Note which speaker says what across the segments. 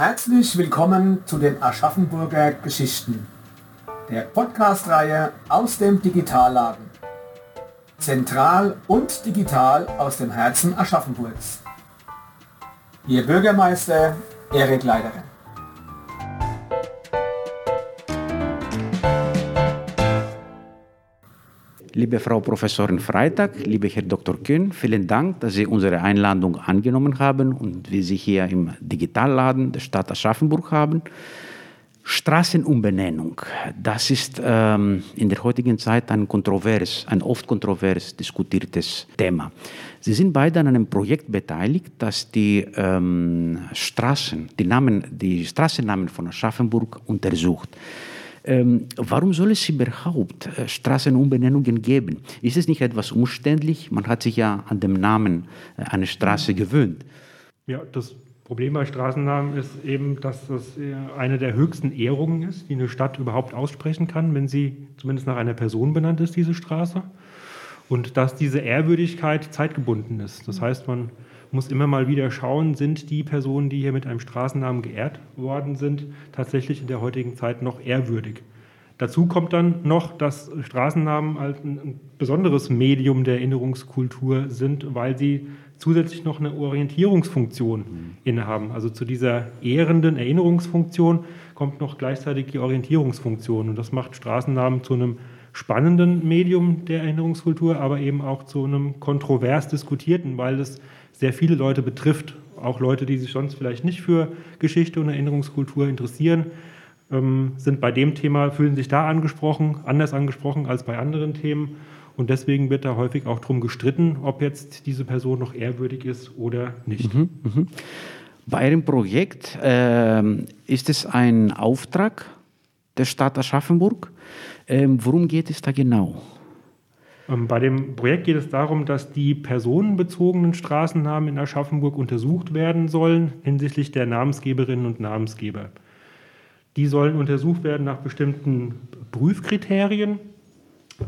Speaker 1: Herzlich willkommen zu den Aschaffenburger Geschichten, der Podcast-Reihe aus dem Digitalladen. Zentral und digital aus dem Herzen Aschaffenburgs. Ihr Bürgermeister Erik Leiderin.
Speaker 2: Liebe Frau Professorin Freitag, liebe Herr Dr. Kühn, vielen Dank, dass Sie unsere Einladung angenommen haben und wir Sie hier im Digitalladen der Stadt Aschaffenburg haben. Straßenumbenennung, das ist ähm, in der heutigen Zeit ein kontrovers, ein oft kontrovers diskutiertes Thema. Sie sind beide an einem Projekt beteiligt, das die ähm, Straßen, die, Namen, die Straßennamen von Aschaffenburg untersucht. Ähm, warum soll es überhaupt äh, Straßenumbenennungen geben? Ist es nicht etwas umständlich? Man hat sich ja an den Namen äh, einer Straße gewöhnt.
Speaker 3: Ja, das Problem bei Straßennamen ist eben, dass das äh, eine der höchsten Ehrungen ist, die eine Stadt überhaupt aussprechen kann, wenn sie zumindest nach einer Person benannt ist, diese Straße. Und dass diese Ehrwürdigkeit zeitgebunden ist. Das heißt, man muss immer mal wieder schauen, sind die Personen, die hier mit einem Straßennamen geehrt worden sind, tatsächlich in der heutigen Zeit noch ehrwürdig. Dazu kommt dann noch, dass Straßennamen halt ein besonderes Medium der Erinnerungskultur sind, weil sie zusätzlich noch eine Orientierungsfunktion mhm. innehaben. Also zu dieser ehrenden Erinnerungsfunktion kommt noch gleichzeitig die Orientierungsfunktion. Und das macht Straßennamen zu einem spannenden Medium der Erinnerungskultur, aber eben auch zu einem kontrovers diskutierten, weil es sehr viele Leute betrifft, auch Leute, die sich sonst vielleicht nicht für Geschichte und Erinnerungskultur interessieren, ähm, sind bei dem Thema, fühlen sich da angesprochen, anders angesprochen als bei anderen Themen. Und deswegen wird da häufig auch darum gestritten, ob jetzt diese Person noch ehrwürdig ist oder nicht. Mhm, mh.
Speaker 2: Bei einem Projekt äh, ist es ein Auftrag der Stadt Aschaffenburg. Ähm, worum geht es da genau?
Speaker 3: Ähm, bei dem Projekt geht es darum, dass die personenbezogenen Straßennamen in Aschaffenburg untersucht werden sollen hinsichtlich der Namensgeberinnen und Namensgeber. Die sollen untersucht werden nach bestimmten Prüfkriterien.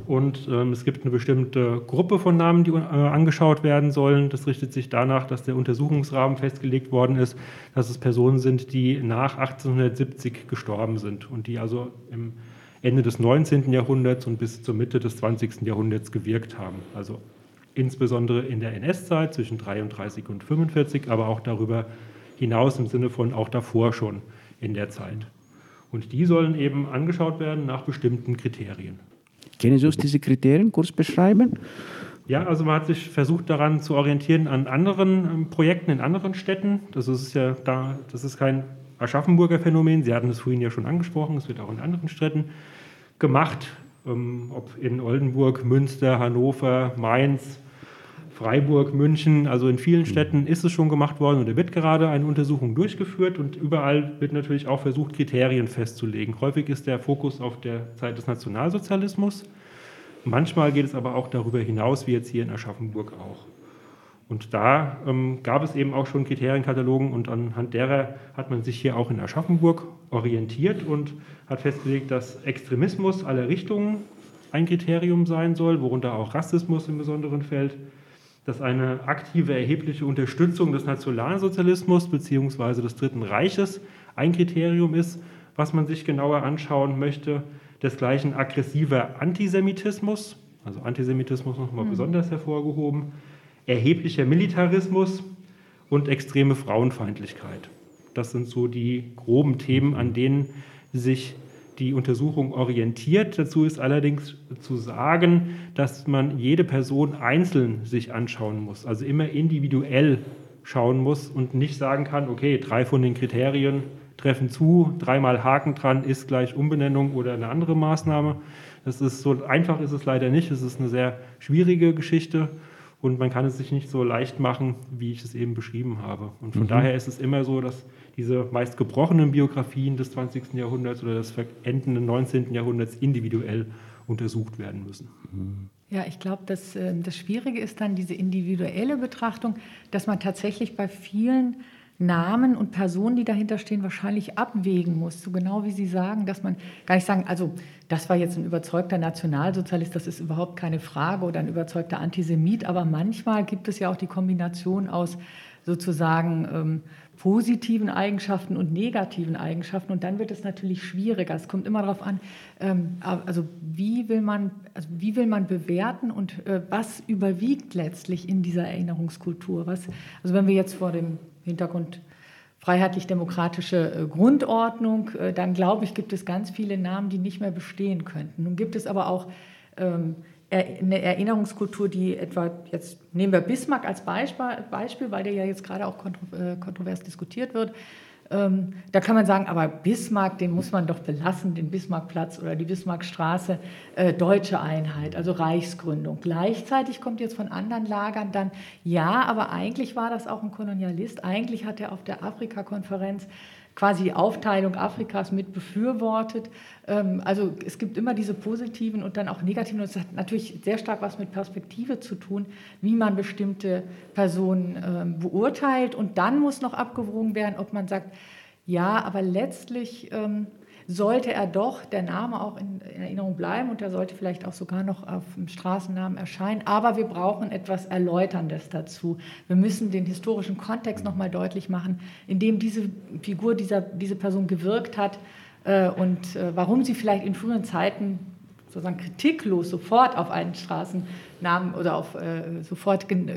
Speaker 3: Und ähm, es gibt eine bestimmte Gruppe von Namen, die äh, angeschaut werden sollen. Das richtet sich danach, dass der Untersuchungsrahmen festgelegt worden ist, dass es Personen sind, die nach 1870 gestorben sind und die also im Ende des 19. Jahrhunderts und bis zur Mitte des 20. Jahrhunderts gewirkt haben. Also insbesondere in der NS-Zeit zwischen 33 und 45, aber auch darüber hinaus im Sinne von auch davor schon in der Zeit. Und die sollen eben angeschaut werden nach bestimmten Kriterien.
Speaker 2: Können Sie uns diese Kriterien kurz beschreiben?
Speaker 3: Ja, also man hat sich versucht daran zu orientieren an anderen ähm, Projekten in anderen Städten. Das ist ja da, das ist kein Aschaffenburger Phänomen. Sie hatten es vorhin ja schon angesprochen, es wird auch in anderen Städten gemacht, ähm, ob in Oldenburg, Münster, Hannover, Mainz, Freiburg, München, also in vielen Städten ist es schon gemacht worden und da wird gerade eine Untersuchung durchgeführt und überall wird natürlich auch versucht, Kriterien festzulegen. Häufig ist der Fokus auf der Zeit des Nationalsozialismus. Manchmal geht es aber auch darüber hinaus, wie jetzt hier in Aschaffenburg auch. Und da ähm, gab es eben auch schon Kriterienkatalogen und anhand derer hat man sich hier auch in Aschaffenburg orientiert und hat festgelegt, dass Extremismus aller Richtungen ein Kriterium sein soll, worunter auch Rassismus im Besonderen fällt, dass eine aktive, erhebliche Unterstützung des Nationalsozialismus bzw. des Dritten Reiches ein Kriterium ist, was man sich genauer anschauen möchte, desgleichen aggressiver Antisemitismus, also Antisemitismus nochmal mhm. besonders hervorgehoben, erheblicher Militarismus und extreme Frauenfeindlichkeit. Das sind so die groben Themen, an denen sich die Untersuchung orientiert. Dazu ist allerdings zu sagen, dass man jede Person einzeln sich anschauen muss, also immer individuell schauen muss und nicht sagen kann, okay, drei von den Kriterien treffen zu, dreimal Haken dran ist gleich Umbenennung oder eine andere Maßnahme. Das ist so einfach ist es leider nicht. Es ist eine sehr schwierige Geschichte und man kann es sich nicht so leicht machen, wie ich es eben beschrieben habe. Und von mhm. daher ist es immer so, dass diese meist gebrochenen Biografien des 20. Jahrhunderts oder des endenden 19. Jahrhunderts individuell untersucht werden müssen.
Speaker 4: Ja, ich glaube, dass, äh, das Schwierige ist dann diese individuelle Betrachtung, dass man tatsächlich bei vielen Namen und Personen, die dahinter stehen, wahrscheinlich abwägen muss. So genau wie Sie sagen, dass man gar nicht sagen, also das war jetzt ein überzeugter Nationalsozialist, das ist überhaupt keine Frage oder ein überzeugter Antisemit, aber manchmal gibt es ja auch die Kombination aus sozusagen ähm, positiven Eigenschaften und negativen Eigenschaften. Und dann wird es natürlich schwieriger. Es kommt immer darauf an, ähm, also wie will man, also wie will man bewerten und äh, was überwiegt letztlich in dieser Erinnerungskultur? Was, also wenn wir jetzt vor dem Hintergrund freiheitlich-demokratische äh, Grundordnung, äh, dann glaube ich, gibt es ganz viele Namen, die nicht mehr bestehen könnten. Nun gibt es aber auch ähm, eine Erinnerungskultur, die etwa, jetzt nehmen wir Bismarck als Beispiel, weil der ja jetzt gerade auch äh, kontrovers diskutiert wird. Ähm, da kann man sagen, aber Bismarck, den muss man doch belassen, den Bismarckplatz oder die Bismarckstraße, äh, deutsche Einheit, also Reichsgründung. Gleichzeitig kommt jetzt von anderen Lagern dann, ja, aber eigentlich war das auch ein Kolonialist. Eigentlich hat er auf der Afrika-Konferenz quasi die Aufteilung Afrikas mit befürwortet. Ähm, also es gibt immer diese positiven und dann auch negativen. Und es hat natürlich sehr stark was mit Perspektive zu tun, wie man bestimmte Personen ähm, beurteilt. Und dann muss noch abgewogen werden, ob man sagt, ja, aber letztlich ähm, sollte er doch der Name auch in, Erinnerung bleiben und er sollte vielleicht auch sogar noch auf dem Straßennamen erscheinen. Aber wir brauchen etwas Erläuterndes dazu. Wir müssen den historischen Kontext nochmal deutlich machen, in dem diese Figur, dieser, diese Person gewirkt hat äh, und äh, warum sie vielleicht in früheren Zeiten sozusagen kritiklos sofort auf einen Straßennamen oder auf äh, sofort ähm,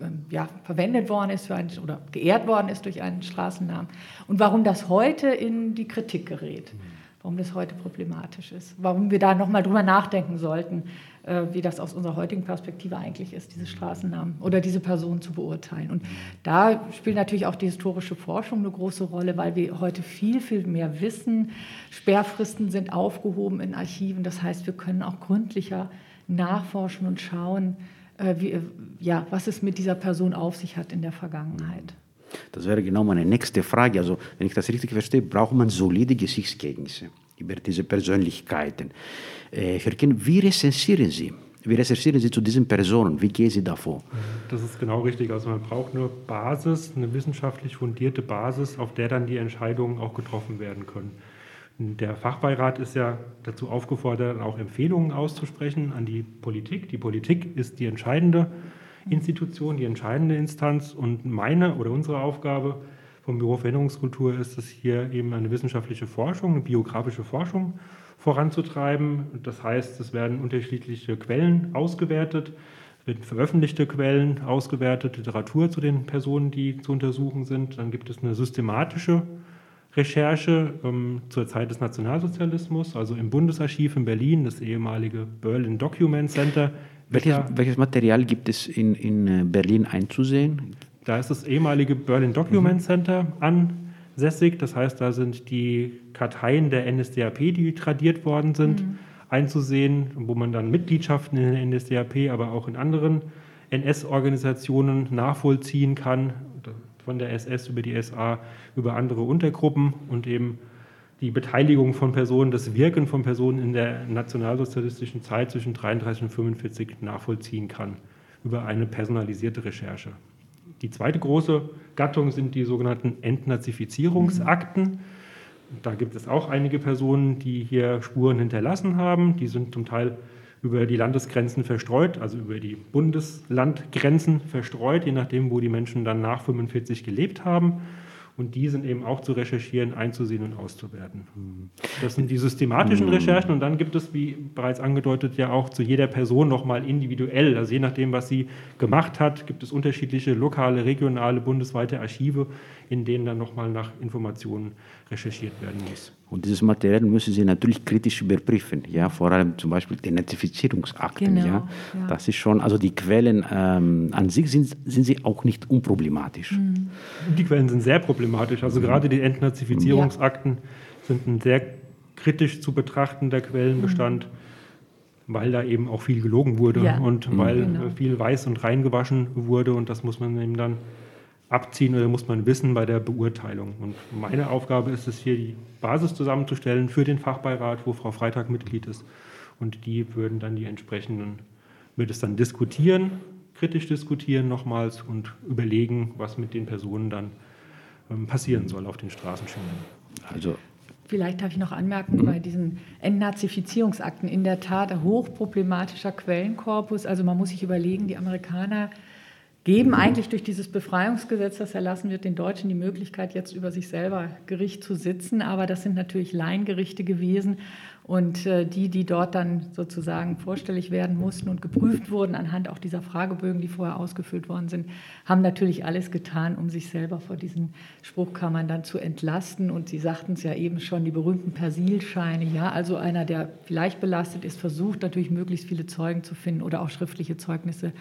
Speaker 4: ähm, ja, verwendet worden ist für einen, oder geehrt worden ist durch einen Straßennamen. Und warum das heute in die Kritik gerät, warum das heute problematisch ist, warum wir da nochmal drüber nachdenken sollten, wie das aus unserer heutigen Perspektive eigentlich ist, diese Straßennamen oder diese Person zu beurteilen. Und da spielt natürlich auch die historische Forschung eine große Rolle, weil wir heute viel, viel mehr wissen. Sperrfristen sind aufgehoben in Archiven. Das heißt, wir können auch gründlicher nachforschen und schauen, äh, wie, ja, was es mit dieser Person auf sich hat in der Vergangenheit.
Speaker 2: Das wäre genau meine nächste Frage. Also, wenn ich das richtig verstehe, braucht man solide Gesichtskenntnisse über diese Persönlichkeiten. Äh, Herr Kien, wie recherchieren Sie? Wie recherchieren Sie zu diesen Personen? Wie gehen Sie davor?
Speaker 3: Das ist genau richtig. Also man braucht eine Basis, eine wissenschaftlich fundierte Basis, auf der dann die Entscheidungen auch getroffen werden können. Der Fachbeirat ist ja dazu aufgefordert, auch Empfehlungen auszusprechen an die Politik. Die Politik ist die entscheidende Institution, die entscheidende Instanz. Und meine oder unsere Aufgabe vom Büro für Erinnerungskultur ist es hier eben eine wissenschaftliche Forschung, eine biografische Forschung voranzutreiben. Das heißt, es werden unterschiedliche Quellen ausgewertet, es werden veröffentlichte Quellen ausgewertet, Literatur zu den Personen, die zu untersuchen sind. Dann gibt es eine systematische Recherche ähm, zur Zeit des Nationalsozialismus, also im Bundesarchiv in Berlin, das ehemalige Berlin Document Center.
Speaker 2: Welches, welches Material gibt es in, in äh, Berlin einzusehen?
Speaker 3: Da ist das ehemalige Berlin Document mhm. Center ansässig. Das heißt, da sind die Karteien der NSDAP, die tradiert worden sind, mhm. einzusehen, wo man dann Mitgliedschaften in der NSDAP, aber auch in anderen NS-Organisationen nachvollziehen kann, von der SS über die SA, über andere Untergruppen und eben die Beteiligung von Personen, das Wirken von Personen in der nationalsozialistischen Zeit zwischen 33 und 45 nachvollziehen kann über eine personalisierte Recherche. Die zweite große Gattung sind die sogenannten Entnazifizierungsakten. Da gibt es auch einige Personen, die hier Spuren hinterlassen haben. Die sind zum Teil über die Landesgrenzen verstreut, also über die Bundeslandgrenzen verstreut, je nachdem, wo die Menschen dann nach 45 gelebt haben. Und die sind eben auch zu recherchieren, einzusehen und auszuwerten. Das sind die systematischen mhm. Recherchen. Und dann gibt es, wie bereits angedeutet, ja auch zu jeder Person nochmal individuell. Also je nachdem, was sie gemacht hat, gibt es unterschiedliche lokale, regionale, bundesweite Archive, in denen dann nochmal nach Informationen recherchiert werden muss.
Speaker 2: Und dieses Material müssen Sie natürlich kritisch überprüfen, ja, vor allem zum Beispiel die Identifizierungsakten, genau, ja. ja. Das ist schon, also die Quellen ähm, an sich sind, sind sie auch nicht unproblematisch. Mhm.
Speaker 3: Die Quellen sind sehr problematisch, also mhm. gerade die Entnazifizierungsakten ja. sind ein sehr kritisch zu betrachtender Quellenbestand. Mhm weil da eben auch viel gelogen wurde ja. und mhm. weil genau. viel weiß und reingewaschen wurde und das muss man eben dann abziehen oder muss man wissen bei der Beurteilung. Und meine Aufgabe ist es hier, die Basis zusammenzustellen für den Fachbeirat, wo Frau Freitag Mitglied ist. Und die würden dann die entsprechenden, wird es dann diskutieren, kritisch diskutieren nochmals und überlegen, was mit den Personen dann ähm, passieren soll auf den Straßenschienen.
Speaker 4: Also Vielleicht darf ich noch anmerken, mhm. bei diesen Entnazifizierungsakten in der Tat ein hochproblematischer Quellenkorpus. Also man muss sich überlegen, die Amerikaner geben eigentlich durch dieses Befreiungsgesetz, das erlassen wird, den Deutschen die Möglichkeit, jetzt über sich selber Gericht zu sitzen. Aber das sind natürlich Laiengerichte gewesen. Und äh, die, die dort dann sozusagen vorstellig werden mussten und geprüft wurden anhand auch dieser Fragebögen, die vorher ausgefüllt worden sind, haben natürlich alles getan, um sich selber vor diesen Spruchkammern dann zu entlasten. Und Sie sagten es ja eben schon, die berühmten Persilscheine. Ja, also einer, der vielleicht belastet ist, versucht natürlich möglichst viele Zeugen zu finden oder auch schriftliche Zeugnisse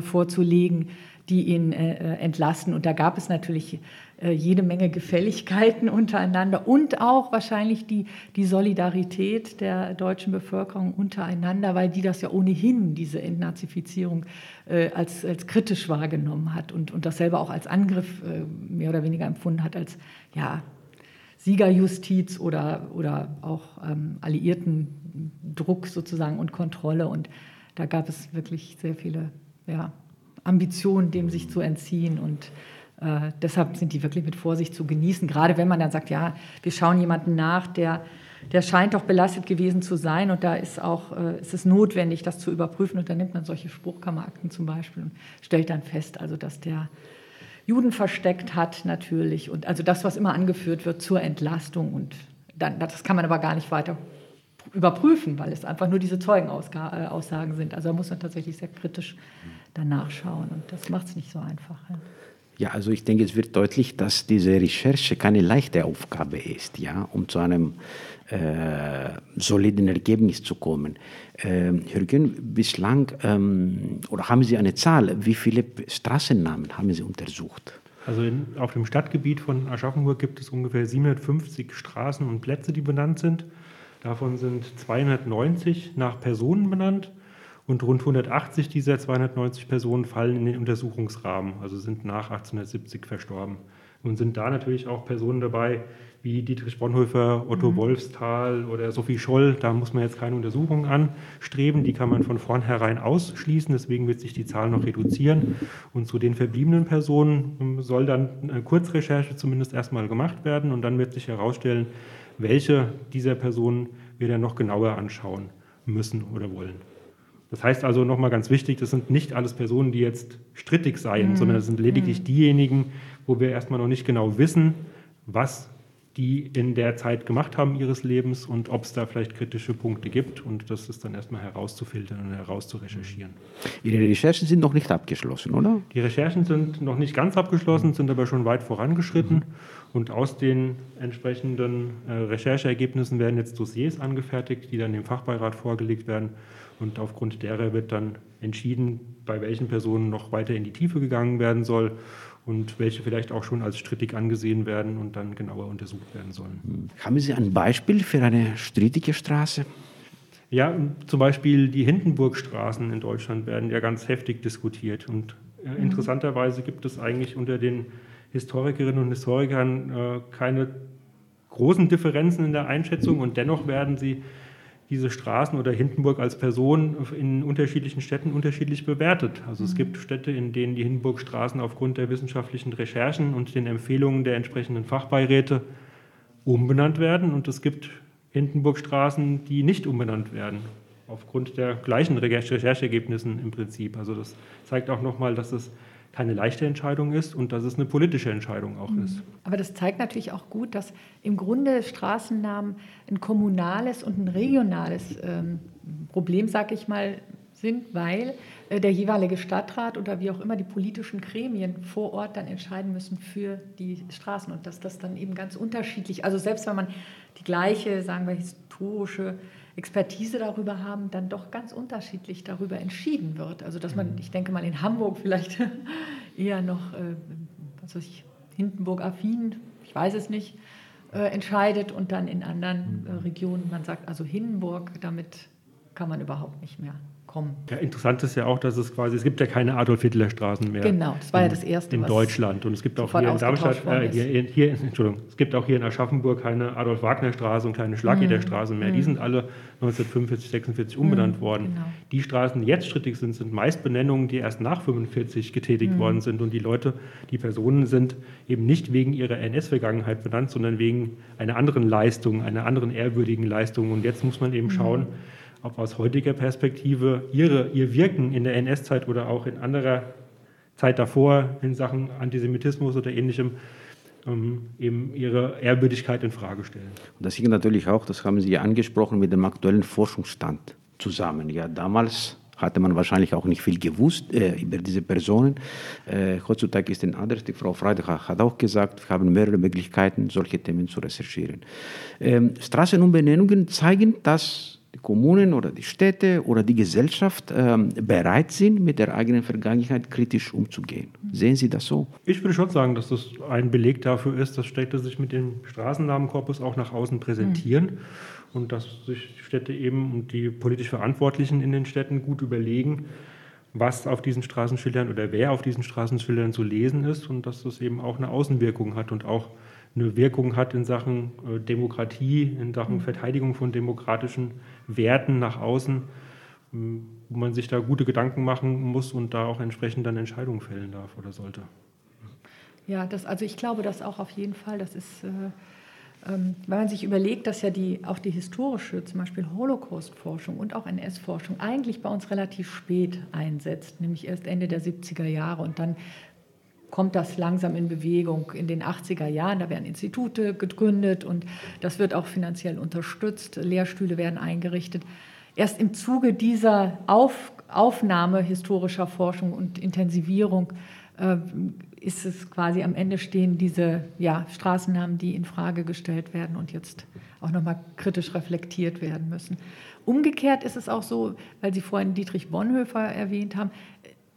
Speaker 4: vorzulegen, die ihn äh, äh, entlasten. Und da gab es natürlich äh, jede Menge Gefälligkeiten untereinander und auch wahrscheinlich die, die Solidarität der deutschen Bevölkerung untereinander, weil die das ja ohnehin, diese Entnazifizierung, äh, als, als kritisch wahrgenommen hat und, und das selber auch als Angriff äh, mehr oder weniger empfunden hat, als ja, Siegerjustiz oder, oder auch ähm, alliierten Druck sozusagen und Kontrolle. Und da gab es wirklich sehr viele ja, Ambitionen, dem sich zu entziehen. Und äh, deshalb sind die wirklich mit Vorsicht zu genießen. Gerade wenn man dann sagt, ja, wir schauen jemanden nach, der, der scheint doch belastet gewesen zu sein und da ist auch, äh, ist es notwendig, das zu überprüfen. Und dann nimmt man solche Spruchkammerakten zum Beispiel und stellt dann fest, also dass der Juden versteckt hat natürlich. Und also das, was immer angeführt wird zur Entlastung. Und dann, das kann man aber gar nicht weiter überprüfen, weil es einfach nur diese Zeugenaussagen sind. Also da muss man tatsächlich sehr kritisch danach schauen und das macht es nicht so einfach. Ja.
Speaker 2: Ja, also ich denke, es wird deutlich, dass diese Recherche keine leichte Aufgabe ist, ja, um zu einem äh, soliden Ergebnis zu kommen. Ähm, Jürgen, bislang, ähm, oder haben Sie eine Zahl, wie viele Straßennamen haben Sie untersucht?
Speaker 3: Also in, auf dem Stadtgebiet von Aschaffenburg gibt es ungefähr 750 Straßen und Plätze, die benannt sind. Davon sind 290 nach Personen benannt und rund 180 dieser 290 Personen fallen in den Untersuchungsrahmen, also sind nach 1870 verstorben. Nun sind da natürlich auch Personen dabei, wie Dietrich Bonhoeffer, Otto mhm. Wolfsthal oder Sophie Scholl. Da muss man jetzt keine Untersuchungen anstreben, die kann man von vornherein ausschließen. Deswegen wird sich die Zahl noch reduzieren. Und zu den verbliebenen Personen ähm, soll dann eine Kurzrecherche zumindest erstmal gemacht werden und dann wird sich herausstellen, welche dieser Personen wir dann noch genauer anschauen müssen oder wollen. Das heißt also nochmal ganz wichtig, das sind nicht alles Personen, die jetzt strittig seien, mhm. sondern das sind lediglich mhm. diejenigen, wo wir erstmal noch nicht genau wissen, was die in der Zeit gemacht haben ihres Lebens und ob es da vielleicht kritische Punkte gibt und das ist dann erstmal herauszufiltern und herauszurecherchieren.
Speaker 2: Ihre Recherchen sind noch nicht abgeschlossen, oder?
Speaker 3: Die Recherchen sind noch nicht ganz abgeschlossen, sind aber schon weit vorangeschritten mhm. und aus den entsprechenden äh, Rechercheergebnissen werden jetzt Dossiers angefertigt, die dann dem Fachbeirat vorgelegt werden und aufgrund derer wird dann entschieden, bei welchen Personen noch weiter in die Tiefe gegangen werden soll und welche vielleicht auch schon als strittig angesehen werden und dann genauer untersucht werden sollen.
Speaker 2: Haben Sie ein Beispiel für eine strittige Straße?
Speaker 3: Ja, zum Beispiel die Hindenburgstraßen in Deutschland werden ja ganz heftig diskutiert. Und äh, mhm. interessanterweise gibt es eigentlich unter den Historikerinnen und Historikern äh, keine großen Differenzen in der Einschätzung und dennoch werden sie diese Straßen oder Hindenburg als Person in unterschiedlichen Städten unterschiedlich bewertet. Also es mhm. gibt Städte, in denen die Hindenburgstraßen aufgrund der wissenschaftlichen Recherchen und den Empfehlungen der entsprechenden Fachbeiräte umbenannt werden und es gibt Hindenburgstraßen, die nicht umbenannt werden, aufgrund der gleichen Recherchergebnissen im Prinzip. Also das zeigt auch nochmal, dass es keine leichte Entscheidung ist und dass es eine politische Entscheidung auch mhm. ist.
Speaker 4: Aber das zeigt natürlich auch gut, dass im Grunde Straßennamen ein kommunales und ein regionales ähm, Problem, sag ich mal, sind, weil äh, der jeweilige Stadtrat oder wie auch immer die politischen Gremien vor Ort dann entscheiden müssen für die Straßen und dass das dann eben ganz unterschiedlich, also selbst wenn man die gleiche, sagen wir, historische Expertise darüber haben, dann doch ganz unterschiedlich darüber entschieden wird. Also dass man, mhm. ich denke mal in Hamburg vielleicht eher noch, äh, was weiß ich, Hindenburg-affin, ich weiß es nicht, äh, entscheidet und dann in anderen äh, Regionen, man sagt also Hindenburg, damit kann man überhaupt nicht mehr kommen.
Speaker 3: Ja, interessant ist ja auch, dass es quasi, es gibt ja keine Adolf-Hitler-Straßen mehr.
Speaker 4: Genau, das war in, ja das erste.
Speaker 3: In Deutschland. Und es gibt auch hier in Darmstadt, äh, hier, hier, Entschuldigung, es gibt auch hier in Aschaffenburg keine Adolf-Wagner-Straße und keine Schlageder-Straße mehr. Mhm. Die sind alle 1945, 46 umbenannt mhm, worden. Genau. Die Straßen, die jetzt strittig sind, sind meist Benennungen, die erst nach 45 getätigt mhm. worden sind. Und die Leute, die Personen sind eben nicht wegen ihrer NS-Vergangenheit benannt, sondern wegen einer anderen Leistung, einer anderen ehrwürdigen Leistung. Und jetzt muss man eben mhm. schauen, ob aus heutiger Perspektive ihre, ihr Wirken in der NS-Zeit oder auch in anderer Zeit davor in Sachen Antisemitismus oder ähnlichem ähm, eben ihre Ehrwürdigkeit in Frage stellen.
Speaker 2: Und das hängt natürlich auch, das haben Sie ja angesprochen, mit dem aktuellen Forschungsstand zusammen. Ja, damals hatte man wahrscheinlich auch nicht viel gewusst äh, über diese Personen. Äh, heutzutage ist es anders. Die Frau Freitag hat auch gesagt, wir haben mehrere Möglichkeiten, solche Themen zu recherchieren. Ähm, Straßenumbenennungen zeigen, dass die Kommunen oder die Städte oder die Gesellschaft ähm, bereit sind, mit der eigenen Vergangenheit kritisch umzugehen. Sehen Sie das so?
Speaker 3: Ich würde schon sagen, dass das ein Beleg dafür ist, dass Städte sich mit dem Straßennamenkorpus auch nach außen präsentieren mhm. und dass sich Städte eben und die politisch Verantwortlichen in den Städten gut überlegen, was auf diesen Straßenschildern oder wer auf diesen Straßenschildern zu lesen ist und dass das eben auch eine Außenwirkung hat und auch eine Wirkung hat in Sachen äh, Demokratie, in Sachen mhm. Verteidigung von demokratischen Werten nach außen, ähm, wo man sich da gute Gedanken machen muss und da auch entsprechend dann Entscheidungen fällen darf oder sollte.
Speaker 4: Ja, das, also ich glaube das auch auf jeden Fall. Das ist, äh, ähm, wenn man sich überlegt, dass ja die, auch die historische, zum Beispiel Holocaust-Forschung und auch NS-Forschung eigentlich bei uns relativ spät einsetzt, nämlich erst Ende der 70er Jahre und dann kommt das langsam in Bewegung. In den 80er Jahren, da werden Institute gegründet und das wird auch finanziell unterstützt. Lehrstühle werden eingerichtet. Erst im Zuge dieser Auf, Aufnahme historischer Forschung und Intensivierung äh, ist es quasi am Ende stehen diese ja, Straßennamen, die in Frage gestellt werden und jetzt auch nochmal kritisch reflektiert werden müssen. Umgekehrt ist es auch so, weil Sie vorhin Dietrich Bonhoeffer erwähnt haben,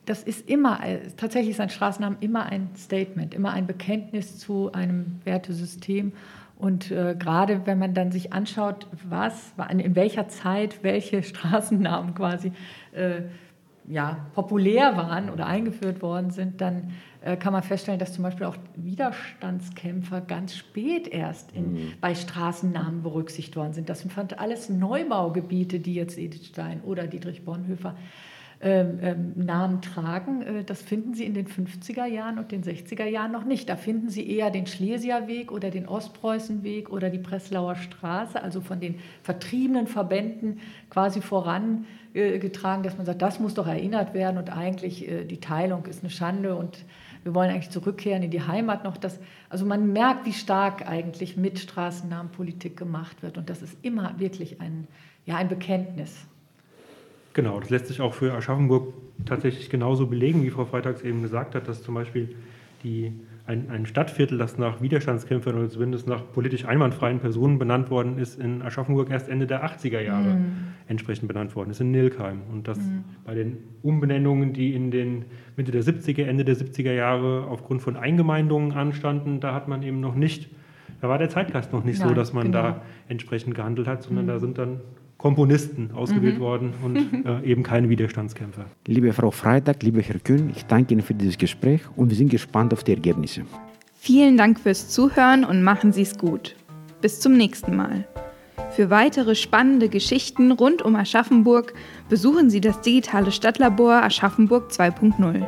Speaker 4: das ist immer, äh, tatsächlich ist ein Straßennamen immer ein Statement, immer ein Bekenntnis zu einem Wertesystem. Und äh, gerade wenn man dann sich anschaut, was, in welcher Zeit welche Straßennamen quasi äh, ja, populär waren oder eingeführt worden sind, dann äh, kann man feststellen, dass zum Beispiel auch Widerstandskämpfer ganz spät erst in, mhm. bei Straßennamen berücksichtigt worden sind. Das sind alles Neubaugebiete, die jetzt Edith Stein oder Dietrich Bonhoeffer ähm, ähm, Namen tragen. Äh, das finden Sie in den 50er Jahren und den 60er Jahren noch nicht. Da finden Sie eher den Schlesierweg oder den Ostpreußenweg oder die Breslauer Straße, also von den vertriebenen Verbänden quasi vorangetragen, dass man sagt, das muss doch erinnert werden und eigentlich äh, die Teilung ist eine Schande und wir wollen eigentlich zurückkehren in die Heimat noch. Das, also man merkt, wie stark eigentlich mit Straßennamenpolitik gemacht wird und das ist immer wirklich ein, ja, ein Bekenntnis.
Speaker 3: Genau, das lässt sich auch für Aschaffenburg tatsächlich genauso belegen, wie Frau Freitags eben gesagt hat, dass zum Beispiel die, ein, ein Stadtviertel, das nach Widerstandskämpfern oder zumindest nach politisch einwandfreien Personen benannt worden ist, in Aschaffenburg erst Ende der 80er Jahre mhm. entsprechend benannt worden ist, in Nilkheim. Und das mhm. bei den Umbenennungen, die in den Mitte der 70er, Ende der 70er Jahre aufgrund von Eingemeindungen anstanden, da hat man eben noch nicht, da war der Zeitgeist noch nicht Nein, so, dass man genau. da entsprechend gehandelt hat, sondern mhm. da sind dann Komponisten ausgewählt mhm. worden und äh, eben keine Widerstandskämpfer.
Speaker 2: Liebe Frau Freitag, lieber Herr Kühn, ich danke Ihnen für dieses Gespräch und wir sind gespannt auf die Ergebnisse.
Speaker 5: Vielen Dank fürs Zuhören und machen Sie es gut. Bis zum nächsten Mal. Für weitere spannende Geschichten rund um Aschaffenburg besuchen Sie das digitale Stadtlabor Aschaffenburg 2.0.